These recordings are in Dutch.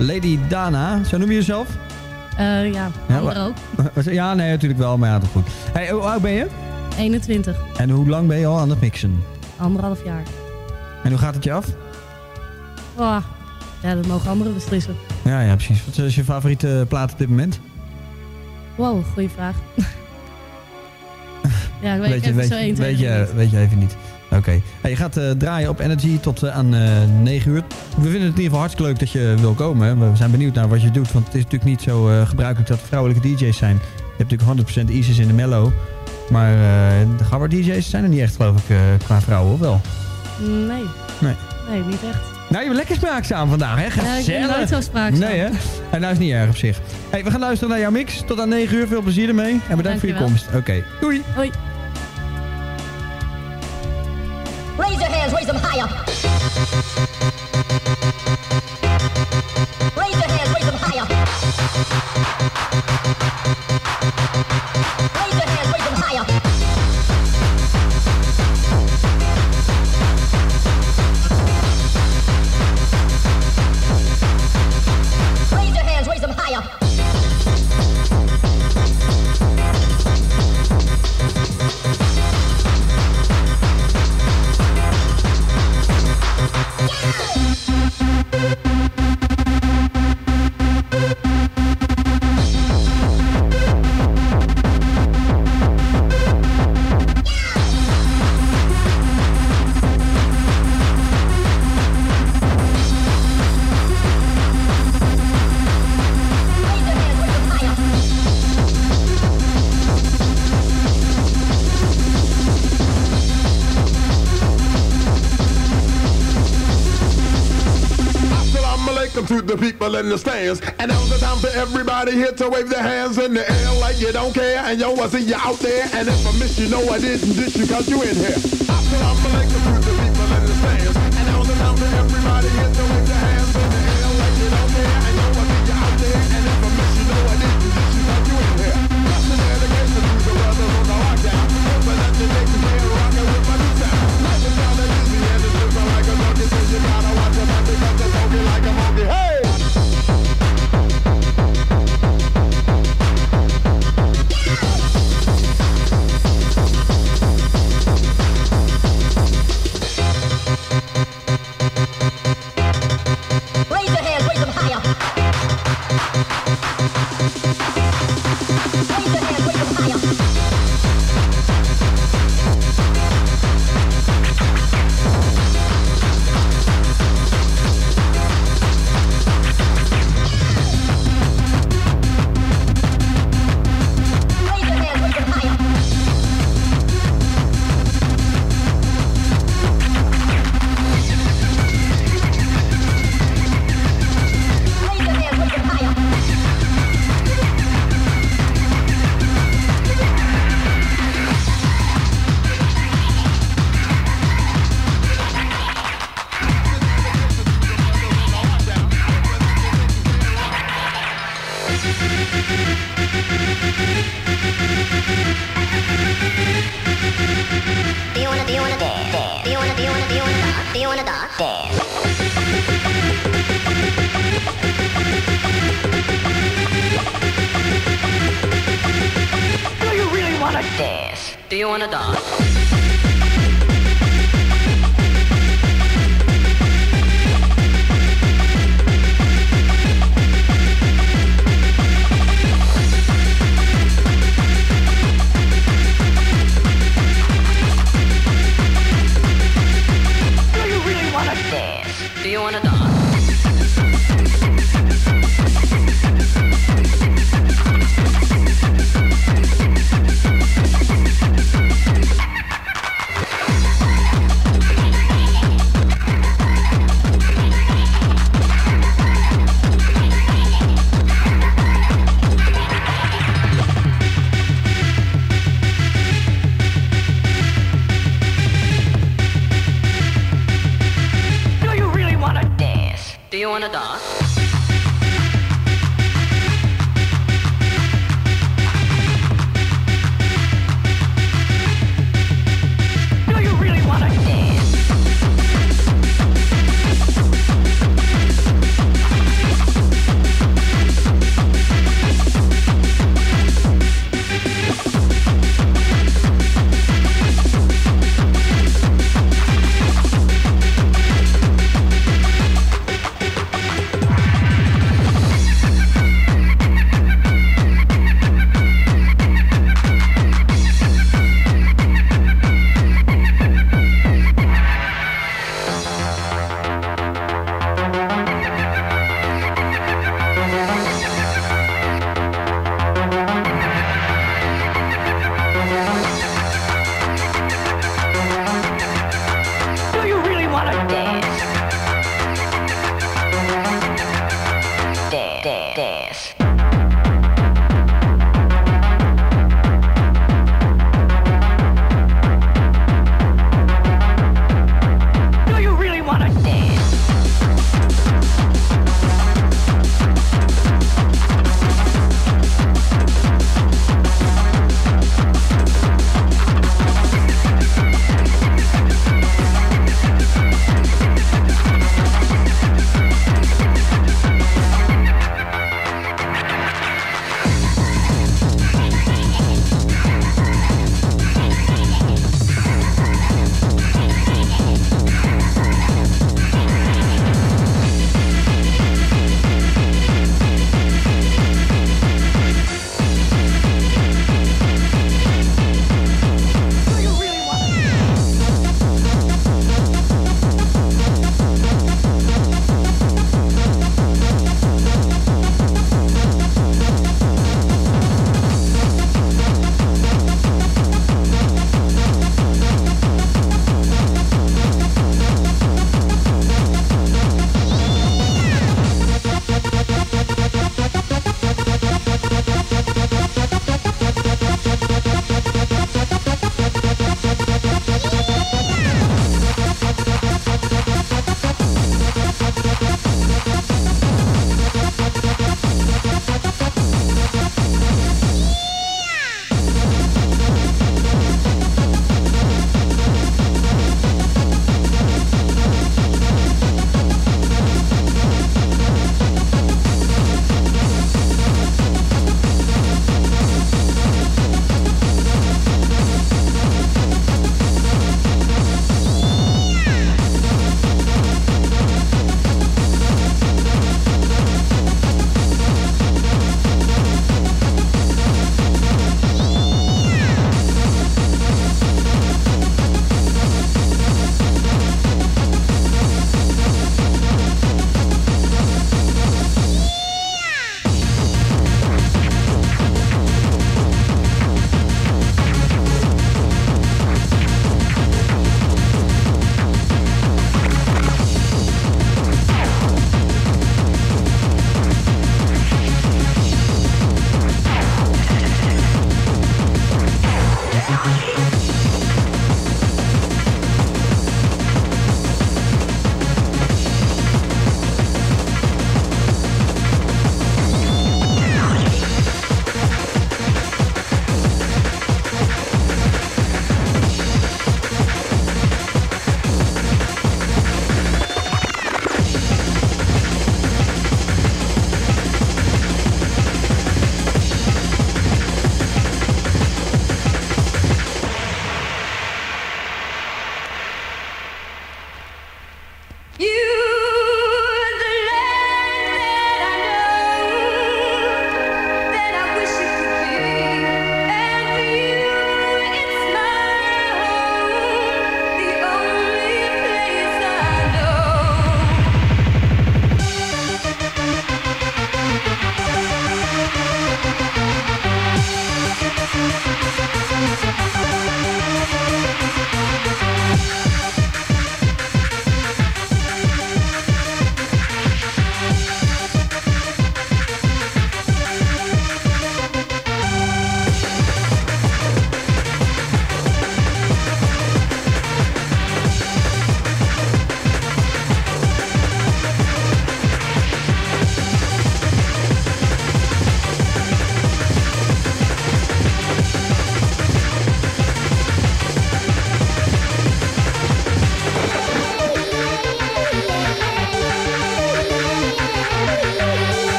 Lady Dana, zo noem je jezelf? Uh, ja, ja, ook. Ja, nee, natuurlijk wel, maar ja, dat goed. Hey, hoe oud ben je? 21. En hoe lang ben je al aan het mixen? Anderhalf jaar. En hoe gaat het je af? Oh, ja, dat mogen anderen beslissen. Ja, ja, precies. Wat is je favoriete plaat op dit moment? Wow, goede vraag. ja, ik weet, weet je, even weet, zo 1, 2, weet, je, weet je even niet. Oké. Hey, je gaat uh, draaien op Energy tot uh, aan uh, 9 uur. We vinden het in ieder geval hartstikke leuk dat je wil komen. Hè. We zijn benieuwd naar wat je doet. Want het is natuurlijk niet zo gebruikelijk dat vrouwelijke DJ's zijn. Je hebt natuurlijk 100% Isis in de mellow. Maar de gabber DJ's zijn er niet echt, geloof ik, qua vrouwen, of wel? Nee. Nee. Nee, niet echt. Nou, je bent lekker spraakzaam vandaag, hè? Gezellig. Ja, ik ben nooit zo spraakzaam. Nee, hè? En nou is niet erg op zich. Hey, we gaan luisteren naar jouw mix. Tot aan 9 uur. Veel plezier ermee. En bedankt voor je komst. Oké. Okay. Doei. Hoi. Raise your hands, raise them higher. People stands. And now's the time for everybody here to wave their hands in the air like you don't care. And yo, I see you out there. And if I miss you, know I didn't dish you cause you in here. Assalamu alaikum to the people in the stands. And now's the time for everybody here to wave their hands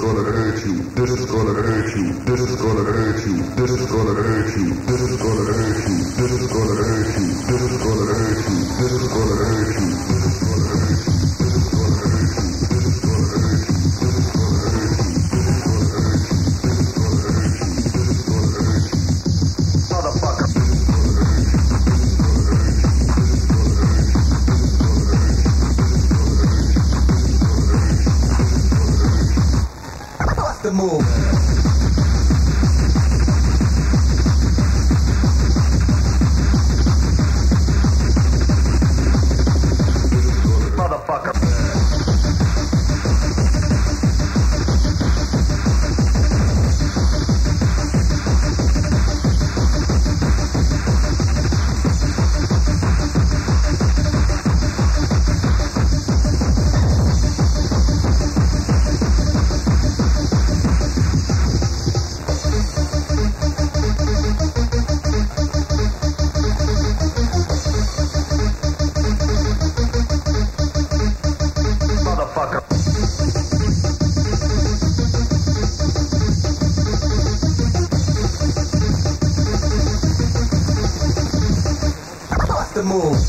gonna hurt you. This is gonna hurt you. This is gonna hurt you. This is gonna hurt you. This is gonna hurt you. This is gonna hurt you. This is gonna hurt you. This is gonna hurt you. This is gonna hurt you. Bravo.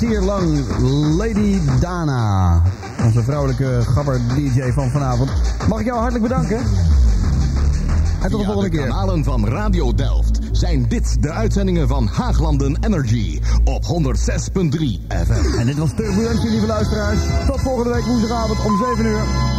Kwartier lang Lady Dana. Onze vrouwelijke gabber DJ van vanavond. Mag ik jou hartelijk bedanken? En tot de volgende de kanalen van Radio Delft zijn dit de uitzendingen van Haaglanden Energy op 106.3 FM. En dit was Turbulentje, lieve luisteraars. Tot volgende week woensdagavond om 7 uur.